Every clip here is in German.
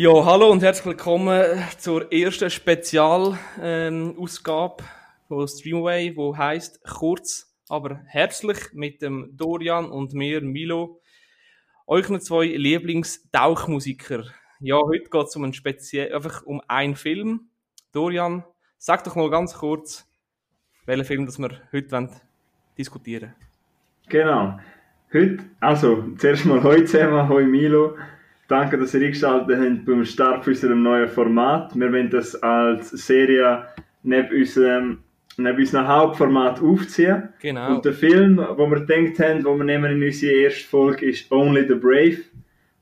Ja, hallo und herzlich willkommen zur ersten Spezialausgabe von Streamway, wo heißt kurz, aber herzlich mit dem Dorian und mir Milo, euch zwei Lieblingstauchmusiker. Ja, heute geht es um einen speziell, einfach um einen Film. Dorian, sag doch mal ganz kurz, welchen Film das wir heute wollen diskutieren. Genau. Heute, also zuerst mal heute zusammen, hoi Milo. Danke, dass ihr eingeschaltet habt beim Start für unserem neuen Format. Wir wollen das als Serie neben unserem, neben unserem Hauptformat aufziehen. Genau. Und der Film, wo wir gedacht haben, wo wir nehmen in unsere erste Folge, ist Only the Brave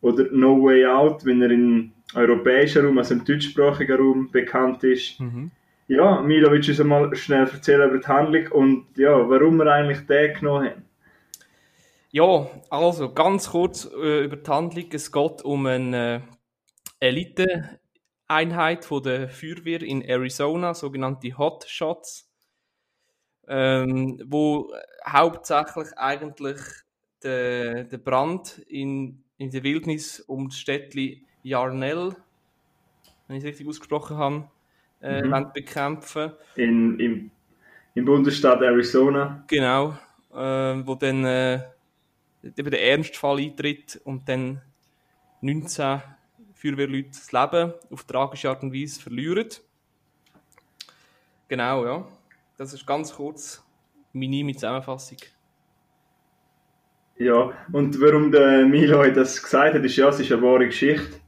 oder No Way Out, wenn er im europäischen Raum, also im deutschsprachigen Raum bekannt ist. Mhm. Ja, Milo, willst du uns mal schnell erzählen über die Handlung und ja, warum wir eigentlich den genommen haben? Ja, also ganz kurz äh, über die Handlung. Es geht um eine äh, Elite-Einheit von der Feuerwehr in Arizona, sogenannte Hot Shots, ähm, wo hauptsächlich eigentlich der, der Brand in, in der Wildnis um das Städtchen Yarnell, wenn ich es richtig ausgesprochen habe, äh, Mhm. bekämpfen. In, im, im Bundesstaat Arizona. Genau, äh, wo dann äh, eben der Ernstfall eintritt und dann 19 Feuerwehrleute das Leben auf tragische Art und Weise verlieren. Genau, ja. Das ist ganz kurz minime Zusammenfassung. Ja, und warum der Milo das gesagt hat, ist ja, es ist eine wahre Geschichte.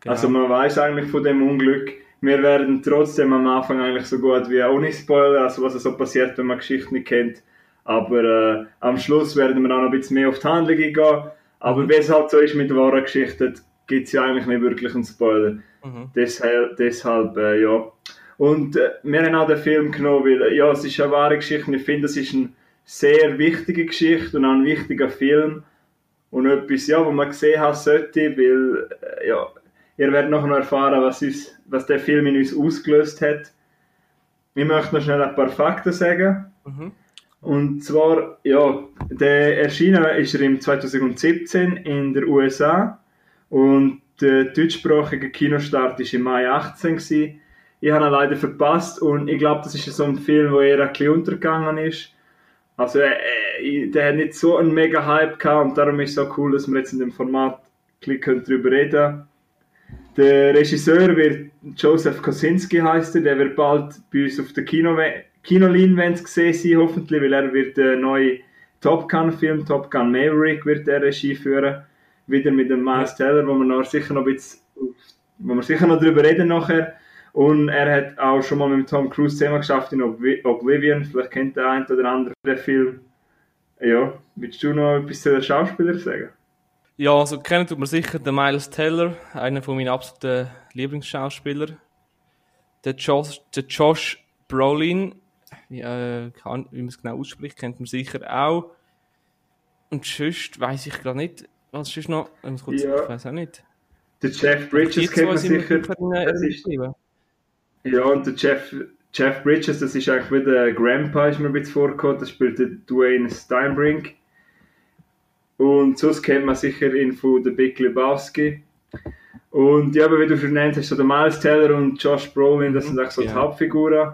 Genau. Also man weiß eigentlich von dem Unglück. Wir werden trotzdem am Anfang eigentlich so gut wie ohne Spoiler, also was so passiert, wenn man die Geschichte nicht kennt. Aber äh, am Schluss werden wir auch noch ein bisschen mehr auf die Handlung eingehen. Aber Mhm. wie es halt so ist mit wahrer Geschichte, gibt es ja eigentlich nicht wirklich einen Spoiler. mhm. Deshalb, deshalb äh, ja. Und äh, wir haben auch den Film genommen, weil äh, ja, es ist eine wahre Geschichte ich finde, es ist eine sehr wichtige Geschichte und auch ein wichtiger Film. Und etwas, ja, wo man gesehen haben sollte, weil, äh, ja, ihr werdet nachher noch erfahren, was, uns, was der Film in uns ausgelöst hat. Ich möchte noch schnell ein paar Fakten sagen. Mhm. Und zwar, ja, der erschienen ist er im 2017 in der USA und der deutschsprachige Kinostart ist im Mai 18 gewesen. Ich habe ihn leider verpasst und ich glaube, das ist so ein Film, wo eher ein bisschen untergegangen ist. Also äh, äh, der hat nicht so einen mega Hype gehabt und darum ist es so cool, dass wir jetzt in dem Format ein bisschen darüber reden können. Der Regisseur wird Joseph Kosinski heißt er, der wird bald bei uns auf der Kino Kinoleinwand gesehen sein, hoffentlich, weil er wird den neuen Top Gun Film, Top Gun Maverick, wird er Regie führen. Wieder mit dem Miles Teller, wo wir noch sicher noch ein bisschen, wo wir sicher noch drüber reden nachher. Und er hat auch schon mal mit Tom Cruise zusammen geschafft in Obli- Oblivion, vielleicht kennt der ein oder andere den Film. Ja, willst du noch etwas zu den Schauspielern sagen? Ja, also kennen tut man sicher den Miles Teller, einer von meinen absoluten Lieblingsschauspieler. Der Josh, der Josh Brolin, wie, äh, kann, wie man es genau ausspricht, kennt man sicher auch. Und sonst weiß ich gerade nicht, was sonst noch, ich kurz, Ja. ich weiß auch nicht. Der Jeff Bridges kennt man sicher. Das ist, ja, und der Jeff, Jeff Bridges, das ist eigentlich wie der Grandpa, ist mir ein bisschen vorgekommen. Das spielt der Dwayne Steinbrink. Und sonst kennt man sicher ihn von The Big Lebowski. Und ja, aber wie du schon genannt hast, so der Miles Teller und Josh Brolin, das sind eigentlich so die Ja. Hauptfiguren.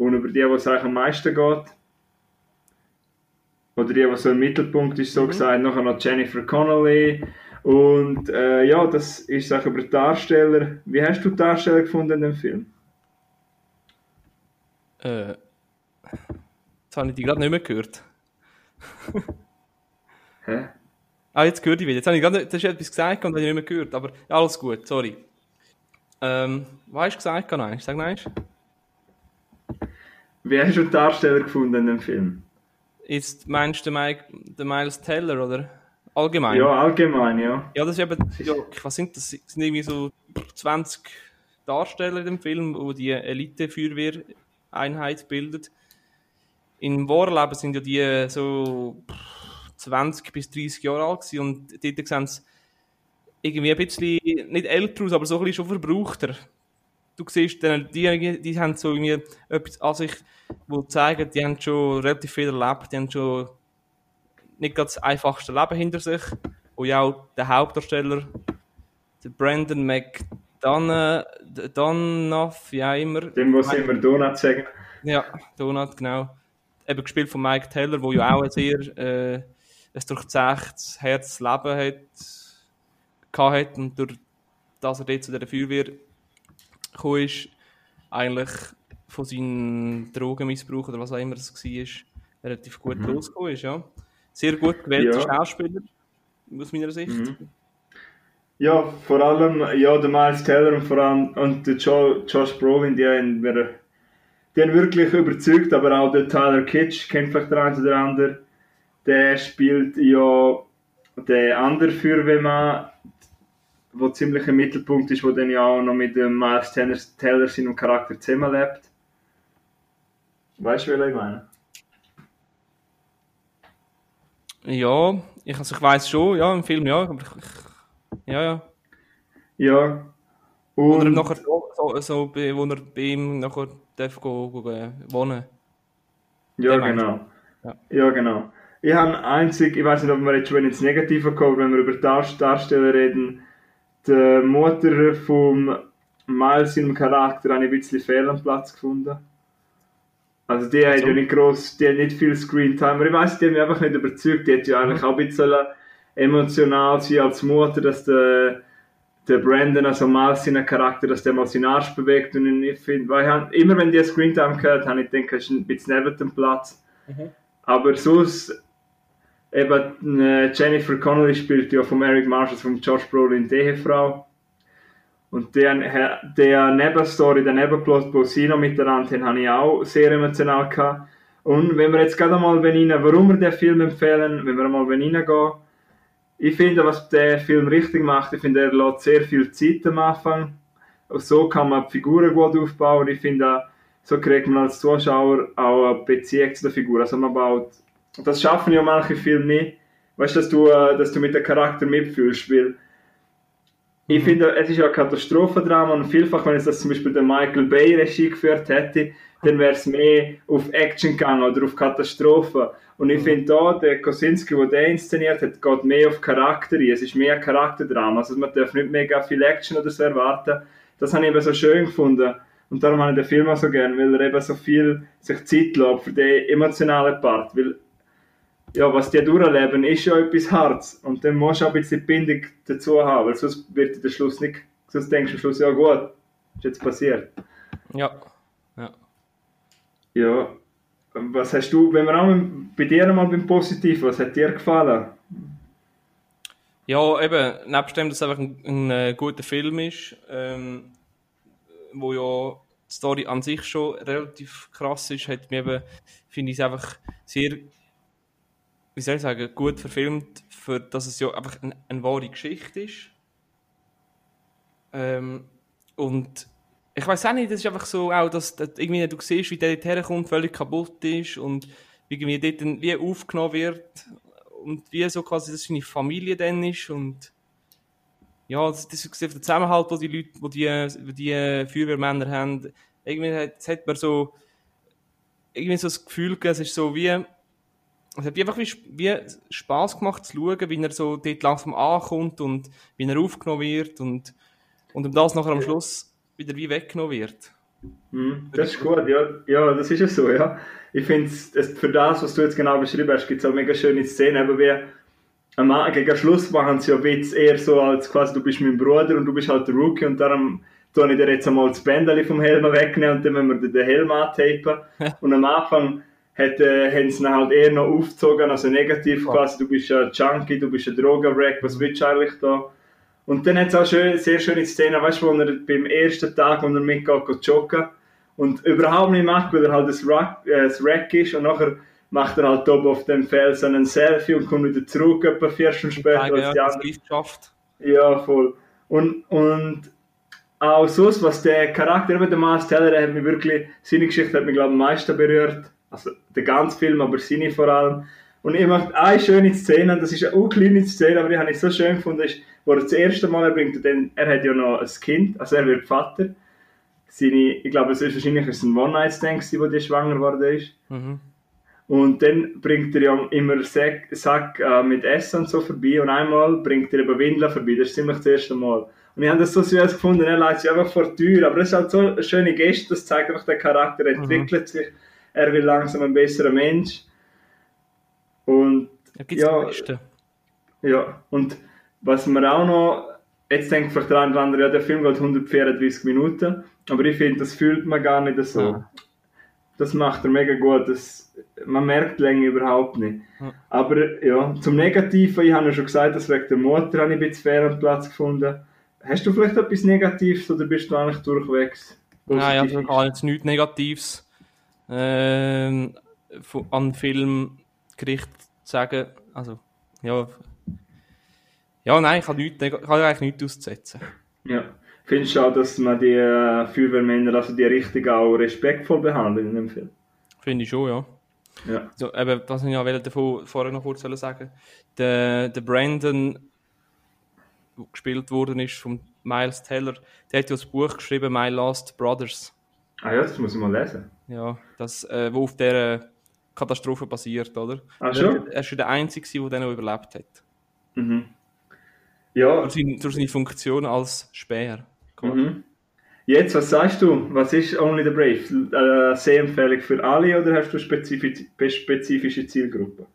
Und über die, wo es eigentlich am meisten geht. Oder die, was so im Mittelpunkt ist, so Mhm. gesagt. Nachher noch Jennifer Connelly. Und äh, ja, das ist auch über die Darsteller. Wie hast du die Darsteller gefunden in dem Film? Äh, jetzt habe ich die gerade nicht mehr gehört. Hä? Ah, jetzt gehört ich wieder. Jetzt habe ich gerade, das ist etwas gesagt und habe ich nicht mehr gehört. Aber ja, alles gut, sorry. Ähm, was hast du gesagt? Nein, sag nein. Wie hast du die Darsteller gefunden in dem Film? Jetzt meinst du den, Mike, den Miles Teller, oder? Allgemein? Ja, allgemein, ja. Ja, das ist eben, ja, was sind das? Das sind irgendwie so 20 Darsteller in dem Film, wo die Elite-Feuerwehr-Einheit bildet. Im wahren Leben sind ja die so 20 bis 30 Jahre alt gewesen und dort sehen sie irgendwie ein bisschen, nicht älter aus, aber so ein bisschen schon verbrauchter. Du siehst, dann, die, die haben so irgendwie etwas an sich, wo zeigen, die haben schon relativ viel erlebt, die haben schon nicht ganz das einfachste Leben hinter sich, wo ja auch der Hauptdarsteller der Brandon McDonough, wie auch immer. Dem, was immer Donut sagen. Ja, Donut, genau. Eben gespielt von Mike Taylor, der ja auch ein sehr äh, ein durchzechtes Herz Leben hat, hat und durch das er dort zu dieser Feuerwehr gekommen ist, eigentlich von seinem Drogenmissbrauch oder was auch immer es war, relativ gut mhm. rausgekommen ist. Ja. Sehr gut gewählter ja. Schauspieler, aus meiner Sicht. Mhm. Ja, vor allem ja, der Miles Teller und vor allem und der jo Josh Brolin, die haben, die haben wirklich überzeugt, aber auch der Tyler Kitsch kennt vielleicht der eine oder andere. Der spielt ja der andere Feuerwehrmann, der ziemlich im Mittelpunkt ist, wo dann ja auch noch mit dem Miles Teller, Teller seinem Charakter zusammenlebt. Weißt du, wer ich meine? Ja, ich, also ich weiß schon, ja, im Film ja, aber ich, ja, ja. Ja. Und wo er nachher so, so wo er bei ihm nachher darf go, go, go wohnen. Ja, genau. Ja. ja. genau. Ich habe einzig, ich weiß nicht, ob wir jetzt schon ins Negative kommen, wenn wir über Darsteller reden, die Mutter vom Miles im Charakter habe ich ein bisschen fehl am Platz gefunden. Also die hat ja nicht groß, die hat nicht viel Screentime, aber ich weiß, die hat mich einfach nicht überzeugt. Die hat ja eigentlich auch ein bisschen emotional sein als Mutter, dass der, der Brandon, also mal seinen Charakter, dass der mal seinen Arsch bewegt und ich finde, weil ich hab, immer wenn die Screentime gehört habe, ich denke, ist ein bisschen neben dem Platz. Mhm. Aber sonst, eben äh, Jennifer Connelly spielt ja von Eric Marshall, von Josh Brolin die Ehefrau. Und der, der Nebenstory, der Nebenplot, wo sie noch miteinander haben, habe ich auch sehr emotional gehabt. Und wenn wir jetzt gerade mal rein, warum wir den Film empfehlen, wenn wir mal reingehen, ich finde, was der Film richtig macht, ich finde, er lässt sehr viel Zeit am Anfang. Und so kann man die Figuren gut aufbauen. Ich finde, so kriegt man als Zuschauer auch eine Beziehung zu der Figur. Also man baut, das schaffen ja manche Filme nicht, weißt du, dass du, äh, dass du mit dem Charakter mitfühlst, weil ich mhm. finde, es ist ja ein Katastrophendrama und vielfach, wenn es das zum Beispiel der Michael Bay Regie geführt hätte, dann wäre es mehr auf Action gegangen oder auf Katastrophen. Und ich mhm. finde da, der Kosinski, der den inszeniert hat, geht mehr auf Charakter ein. Es ist mehr ein Charakterdrama. Also man darf nicht mega viel Action oder so erwarten. Das habe ich eben so schön gefunden. Und darum habe ich den Film auch so gerne, weil er eben so viel sich Zeit lässt für den emotionalen Part. Weil ja, was die durchleben, ist ja etwas Harz. Und dann musst du auch ein bisschen Bindung dazu haben, weil sonst wird der Schluss nicht, sonst denkst du am Schluss, ja gut, ist jetzt passiert. Ja. Ja. Ja. Was hast du, wenn wir auch bei dir mal beim Positiven, was hat dir gefallen? Ja, eben, nebst dem, dass es einfach ein, ein, ein guter Film ist, ähm, wo ja die Story an sich schon relativ krass ist, hat mir eben, finde ich es einfach sehr wie soll ich sagen, gut verfilmt, für dass es ja einfach eine, eine wahre Geschichte ist. Ähm, und ich weiß auch nicht, das ist einfach so, auch, dass, dass irgendwie du siehst, wie der dort herkommt, völlig kaputt ist und wie dort dann, wie aufgenommen wird und wie so quasi das seine Familie dann ist und ja, das, das ist der Zusammenhalt, wo die Leute, wo die, wo die Feuerwehrmänner haben, irgendwie hat, hat man so irgendwie so das Gefühl, es ist so wie es hat einfach wie, wie Spaß gemacht zu schauen, wie er so dort langsam ankommt und wie er aufgenommen wird und, und um das nachher am Schluss wieder wie weggenommen wird. Mm, das ist gut, ja, ja, das ist ja so, ja. Ich finde, für das, was du jetzt genau beschrieben hast, gibt es auch mega schöne Szenen, aber wie am, gegen Schluss machen sie ja Witz eher so, als quasi du bist mein Bruder und du bist halt der Rookie und darum tue ich dir jetzt einmal das Bändchen vom Helm wegnehmen und dann müssen wir den Helm antapen. und am Anfang hat, äh, haben sie halt eher noch aufgezogen, also negativ oh. quasi, du bist ein Junkie, du bist ein Drogenwreck, was willst du eigentlich da? Und dann hat es auch schön, sehr schöne Szenen, weißt du, wo er beim ersten Tag, wo er mitgeht, geht joggen und überhaupt nicht macht, weil er halt das Rack, äh, das Rack ist und nachher macht er halt oben auf dem Felsen ein Selfie und kommt wieder zurück, etwa vier Stunden später. Ja, als die das geschafft. Ja, voll. Und, und auch sonst, was der Charakter, eben der Miles Teller, hat mich wirklich, seine Geschichte hat mich, glaube ich, am meisten berührt also der ganze Film, aber seine vor allem. Und ich mache eine schöne Szene, das ist eine kleine Szene, aber die habe ich so schön gefunden, ist, wo er das erste Mal erbringt, denn er hat ja noch ein Kind, also er wird Vater. Seine, ich glaube, es ist wahrscheinlich ein One-Night-Stand wo die schwanger geworden ist. Mhm. Und dann bringt er ja immer Sack, Sack äh, mit Essen und so vorbei und einmal bringt er eben Windeln vorbei, das ist ziemlich das erste Mal. Und ich habe das so süß gefunden, er leitet sich einfach vor die Tür. Aber das ist halt so eine schöne Geste, das zeigt einfach, der Charakter entwickelt sich. Er wird langsam ein besserer Mensch. Und Da gibt's Ja. ja. Und was mir auch noch, jetzt denkt vielleicht der eine oder andere, ja, der Film geht 134 Minuten, aber ich finde, das fühlt man gar nicht so. Ja. Das macht er mega gut, das, man merkt die Länge überhaupt nicht. Ja. Aber ja, zum Negativen, ich habe ja schon gesagt, dass wegen der Mutter habe ich ein bisschen am Platz gefunden. Hast du vielleicht etwas Negatives oder bist du eigentlich durchwegs? Nein, also positiv? ich habe jetzt nichts Negatives ähm, von- an Filmgericht zu sagen. Also, ja. Ja, nein, ich habe, nichts, ich habe eigentlich nichts auszusetzen. Ja. Findest du auch, dass man die äh, Feuerwehrmänner, also die richtig auch respektvoll behandelt in dem Film? Finde ich schon, ja. Ja. So, eben, das ich ja davon vorher noch kurz sagen. Der, der Brandon, der gespielt worden ist von Miles Teller, der hat ja das Buch geschrieben, My Last Brothers. Ah ja, das muss ich mal lesen. Ja, das, äh, wo auf dieser Katastrophe basiert, oder? Ah, er, schon? er ist schon der Einzige, der den noch überlebt hat. Mhm. Ja, Durch seine, durch seine Funktion als Speer. mhm. Jetzt, was sagst du? Was ist Only the Brave? Eine Sehempfehlung für alle oder hast du spezifisch, spezifische Zielgruppen?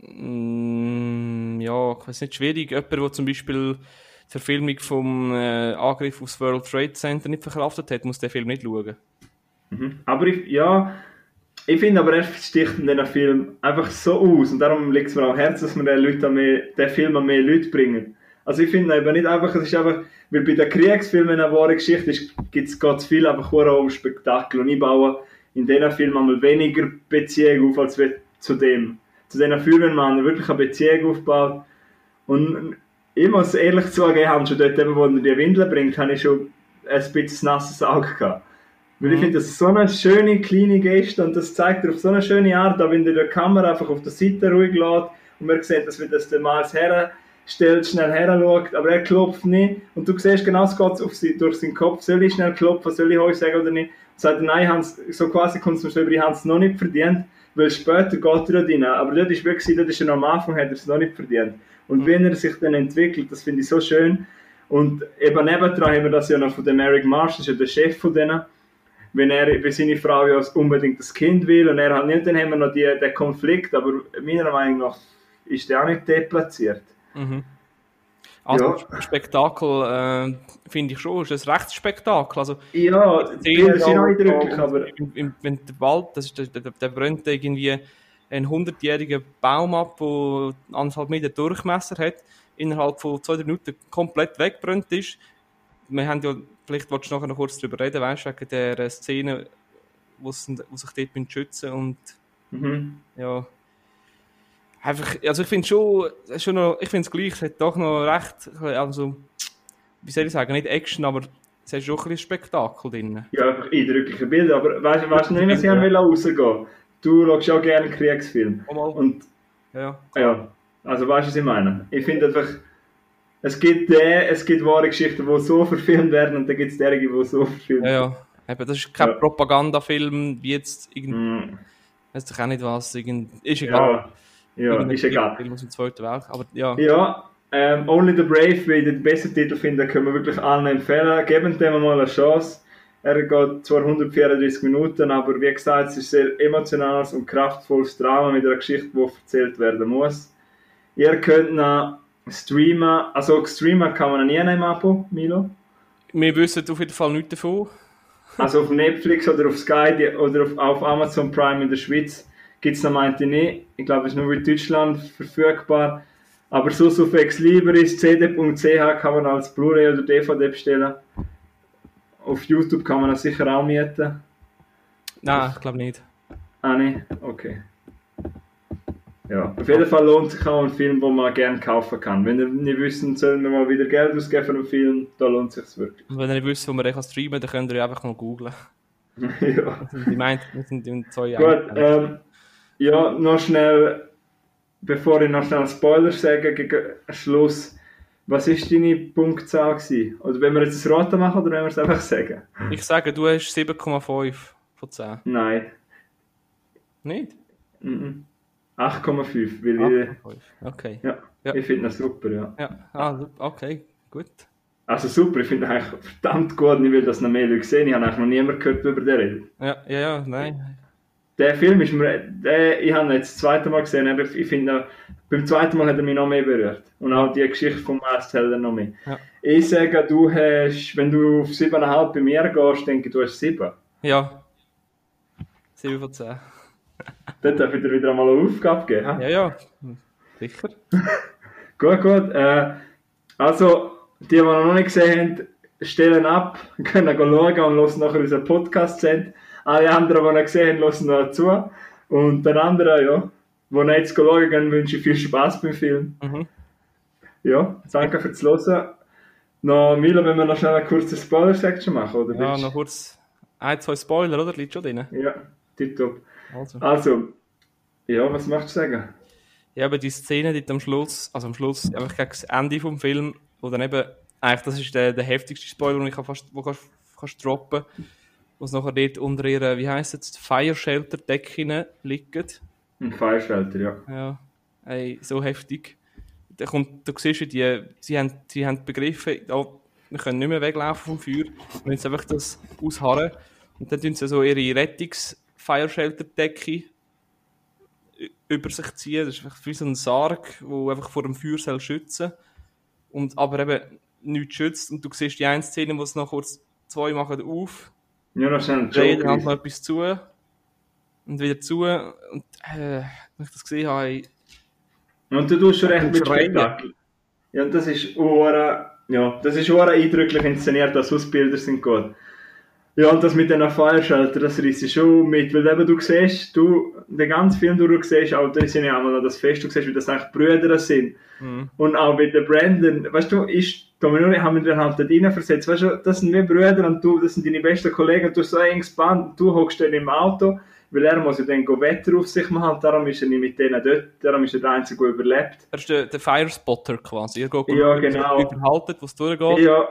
Mm, ja, ich weiß nicht, schwierig. Jemand, der zum Beispiel die Verfilmung vom äh, Angriff aufs World Trade Center nicht verkraftet hat, muss den Film nicht schauen. Mhm. Aber ich, ja, ich finde aber, er sticht in diesem Film einfach so aus und darum liegt es mir am Herzen, dass wir den, Film an mehr Leute bringen. Also ich finde eben nicht einfach, es ist einfach, weil bei den Kriegsfilmen eine wahre Geschichte ist, gibt es viel einfach nur um Spektakel und ich baue in diesen Filmen einmal weniger Beziehung auf, als zu dem, zu diesen Feuerwehrmann wirklich eine Beziehung aufbaut und ich muss ehrlich zugeben, schon dort, wo er die Windeln bringt, habe ich schon ein bisschen nasses Auge gehabt. Weil ich Mhm. finde, das ist so eine schöne kleine Geste und das zeigt er auf so eine schöne Art, auch wenn der die Kamera einfach auf der Seite ruhig lässt und man sieht, dass wir das der Miles herstellt, schnell her schaut, aber er klopft nicht und du siehst genau, es geht auf sie, durch seinen Kopf, soll ich schnell klopfen, soll ich euch sagen oder nicht? Und sagt er, nein, Hans, so quasi kommt es mir so über, habe es noch nicht verdient, weil später geht er rein. Aber dort ist wirklich, dort ist er am Anfang, hat er es noch nicht verdient. Und wenn er sich dann entwickelt, das finde ich so schön. Und eben nebendran haben wir das ja noch von dem Eric Marsh, das ist ja der Chef von denen wenn er, wenn seine Frau ja unbedingt das Kind will und er halt nicht, dann haben wir noch die, den Konflikt, aber meiner Meinung nach ist der auch nicht deplatziert. Mhm. Also Ja. Spektakel äh, finde ich schon, ist ein Rechtsspektakel. Also, Ja, Bilder sind auch eindrücklich, aber wenn der Wald, das ist der, der, der brennt irgendwie einen hundertjährigen Baum ab, der anderthalb Meter Durchmesser hat, innerhalb von zwei drei Minuten komplett weggebrannt ist. Wir haben ja, vielleicht willst du nachher noch kurz darüber reden, weißt du, wegen der Szene, wo, sie, sich dort schützen und mhm. ja. Einfach, also ich finde schon, schon noch, ich finde es gleich, es hat doch noch recht, also, wie soll ich sagen, nicht Action, aber es hat schon ein bisschen Spektakel drin. ja, einfach eindrückliche Bilder, aber weißt du, weißt du nicht, was ich wollte rausgehen? Du schaust auch gerne Kriegsfilme. Und Ja, ja, also weißt du, was ich meine? Ich finde einfach, es gibt der, es gibt wahre Geschichten, die so verfilmt werden und dann gibt es derige, die so verfilmt ja, ja. Eben, das ist kein Ja. Propagandafilm, wie jetzt irgend, Mm, weiß doch auch nicht was, irgend, ist egal. Ja, ja Irgendein ist egal. Film aus dem Zweiten Weltkrieg, aber ja. Ja, ähm, Only the Brave, wie ich den besten Titel finde, können wir wirklich allen empfehlen. Geben dem mal eine Chance. Er geht zwar 134 Minuten, aber wie gesagt, es ist ein sehr emotionales und kraftvolles Drama mit einer Geschichte, die erzählt werden muss. Ihr könnt noch streamen, also streamen kann man nie im Abo, Milo. Wir wissen auf jeden Fall nichts davon. Also auf Netflix oder auf Sky die, oder auf, auf Amazon Prime in der Schweiz gibt es noch meinte nicht. Ich glaube, es ist nur in Deutschland verfügbar. Aber so auf Ex Libris, cd.ch kann man als Blu-ray oder DVD bestellen. Auf YouTube kann man das sicher auch mieten. Nein, ich glaube nicht. Ah, ne? Okay. Ja, auf jeden Fall lohnt sich auch ein Film, den man gerne kaufen kann. Wenn ihr nicht wissen, sollen wir mal wieder Geld ausgeben für einen Film, da lohnt es sich wirklich. Und wenn ihr nicht wisst, wo man den streamen kann, dann könnt ihr einfach mal googlen. ja. Die meint, wir sind in zwei Gut, Jahren. ähm, ja, noch schnell, bevor ich noch schnell Spoiler sage, gegen Schluss, was ist deine Punktzahl gewesen? Oder wenn wir jetzt das Raten machen oder wenn wir es einfach sagen? Ich sage, du hast 7,5 von 10. Nein. Nicht? Mhm. 8,5, weil ich, 8,5. Okay. ja, Ja. ich finde das super, ja. Ja, ah, okay. gut. Also super, ich finde ihn eigentlich verdammt gut. Ich will das noch mehr Leute sehen. Ich habe eigentlich noch niemanden gehört, über den redet. Ja, ja, ja, nein. Der Film ist mir, der, ich habe ihn jetzt das zweite Mal gesehen, aber ich finde, beim zweiten Mal hat er mich noch mehr berührt. Und auch die Geschichte vom Masthelder noch mehr. Ja. Ich sage, du hast, wenn du auf 7,5 bei mir gehst, denke ich, du hast 7. Ja. 7 von 10. Dort darf ich dir wieder einmal eine Aufgabe geben. hä? Ja, ja. Sicher. Gut, gut. Äh, also, die, die noch nicht gesehen haben, stellen ab, können schauen und hören nachher unseren Podcast sehen. Alle anderen, die noch gesehen haben, hören noch zu. Und den anderen, ja, die noch jetzt schauen gehen, wünsche ich viel Spaß beim Film. Mhm. Ja, danke fürs Hören. Noch, Milo, wenn wir noch schnell eine kurze Spoiler-Section machen, oder? Ja, noch kurz ein, zwei Spoiler, oder? Liegt schon drin. Ja, tipptopp. Also. Also, ja, was möchtest du sagen? Ja, aber die Szene dort am Schluss, also am Schluss, einfach gegen das Ende vom Film, wo dann eben, eigentlich, das ist der, der heftigste Spoiler, den ich fast, wo kannst, kannst droppen, wo es nachher dort unter ihrer, wie heisst es, Fire Shelter Decke liegt. Ein Fireshelter, ja. Ja, ey, so heftig. Da kommt, du siehst, die, sie haben, sie haben begriffen, ja, wir können nicht mehr weglaufen vom Feuer, wir müssen einfach das ausharren. Und dann tun sie so ihre Rettungs-Fire-Shelter-Decke ü- über sich ziehen. Das ist einfach wie so ein Sarg, der einfach vor dem Feuer soll schützen und aber eben nichts schützt. Und du siehst die eine Szene, wo es noch kurz zwei machen auf, Ja, noch schnell ein dann Joke. noch etwas zu und wieder zu. Und äh, wenn ich das gesehen habe, Und du tust schon recht mit. Spektakel. Ja, und das ist ura, ja, das ist ura eindrücklich inszeniert, dass Ausbilder sind gut. Ja, und das mit den Fireshelter, das reißt ich schon mit, weil eben du siehst, du, den ganzen Film durch, du siehst, auch da sind ja einmal noch das Fest, du siehst, wie das eigentlich Brüder sind. mhm. Und auch mit der Brandon, weißt du, ich, da wir nur, haben wir dann halt dort reinversetzt, weißt du, das sind wir Brüder und du, das sind deine besten Kollegen und du hast so ein enges Band, du hockst dann im Auto, weil er muss ja dann Wetter auf sich machen, darum ist er nicht mit denen dort, darum ist er der Einzige, der überlebt. Er ist der, der Firespotter quasi. Er geht Ja, genau. überhalten, wo es durchgeht. Ja,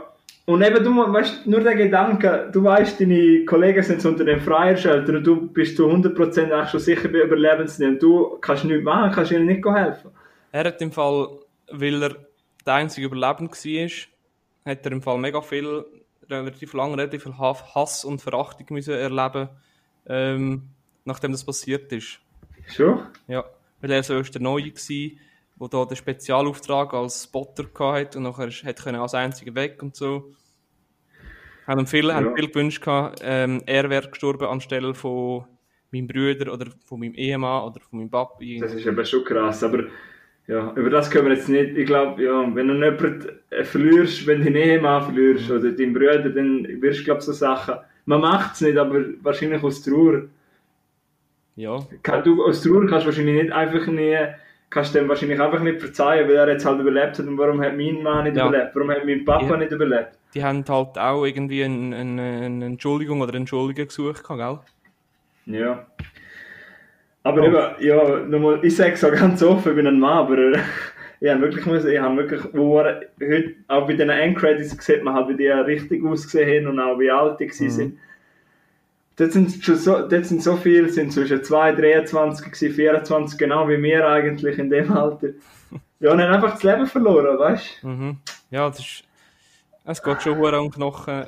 und eben du, weißt, nur der Gedanke, du weißt, deine Kollegen sind unter dem Freierschalter und du bist zu 100% eigentlich schon sicher bei Überlebensnähe und du kannst nichts machen, kannst ihnen nicht helfen. Er hat im Fall, weil er der einzige Überlebende war, hat er im Fall mega viel, relativ lange, relativ viel Ha- Hass und Verachtung müssen erleben, ähm, nachdem das passiert ist. Schon? Ja, weil er so erst der Neue war, der da den Spezialauftrag als Spotter hatte und nachher hat können als einziger weg und so. Haben ihm viele, haben Ja. viel gewünscht, gehabt, ähm, er wäre gestorben anstelle von meinem Bruder oder von meinem Ehemann oder von meinem Papi. Das ist eben schon krass, aber ja, über das können wir jetzt nicht, ich glaube, ja, wenn du jemanden äh, verlierst, wenn du deinen Ehemann verlierst oder deinen Bruder, dann wirst du, glaube so Sachen, man macht es nicht, aber wahrscheinlich aus Trauer. Ja, du, aus Trauer kannst du wahrscheinlich nicht einfach nie, kannst dem wahrscheinlich einfach nicht verzeihen, weil er jetzt halt überlebt hat und warum hat mein Mann nicht Ja. überlebt, warum hat mein Papa Ja. nicht überlebt. die haben halt auch irgendwie eine, eine, eine Entschuldigung oder Entschuldigung gesucht, gell? Ja. Aber Oh. eben, ja, nochmal, ich sage es auch ganz offen, ich bin ein Mann, aber ich habe wirklich, müssen, ich habe wirklich, wo er, heute, auch bei den Endcredits sieht man halt, wie die richtig ausgesehen haben und auch wie alt die Mhm. sind. Dort sind schon so, dort sind so viele, sind zwischen 2, 23 gewesen, 24, genau wie wir eigentlich in dem Alter. Ja, und haben einfach das Leben verloren, weißt du? Mhm. Ja, das ist, es geht schon hure um Knochen,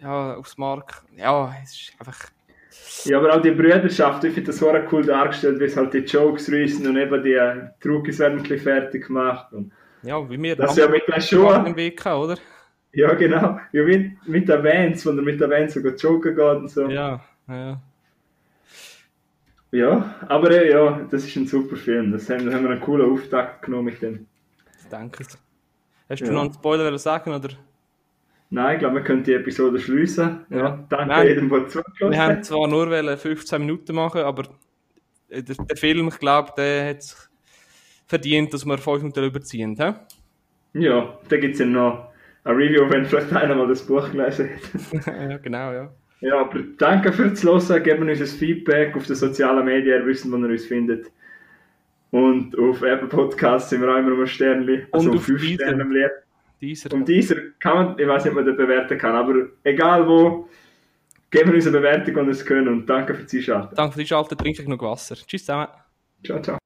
ja, aufs Mark. Ja, es ist einfach, Ja, aber auch die Brüderschaft, ich finde das war cool dargestellt, wie es halt die Jokes reissen und eben die Trugis werden ein bisschen fertig gemacht. Und ja, wie wir das ja mit den Schuhen. Weg oder? Ja, genau. Ja, wie mit den Bands, wenn er mit den Bands sogar joggen geht und so. Ja, Ja, ja. aber äh, ja, das ist ein super Film. Das haben, da haben wir einen coolen Auftakt genommen mit dem. Es. Hast du Ja. noch einen Spoiler sagen, oder? Nein, ich glaube, wir können die Episode schließen. Ja, Ja. danke Nein. jedem, der Wir zugelassen haben hat. zwar nur wollen 15 Minuten machen, aber der, der Film, ich glaube, der hat es verdient, dass wir 5 Minuten überziehen. He? Ja, da gibt es ja noch ein Review, wenn vielleicht einer mal das Buch gelesen hat. ja, genau, ja. Ja, aber danke fürs Hören. Gebt uns ein Feedback auf den sozialen Medien, ihr wisst, wo ihr uns findet. Und auf Apple Podcasts sind wir auch immer um ein Sternchen. Also Und auf fünf Deezer. Sterne im Lied. Dieser. Und dieser kann man, ich weiß nicht, ob man den bewerten kann, aber egal wo, geben wir uns eine Bewertung, wenn ihr es können. Und danke fürs Einschalten. Danke für die Schalte, trinke ich noch Wasser. Tschüss zusammen. Ciao, ciao.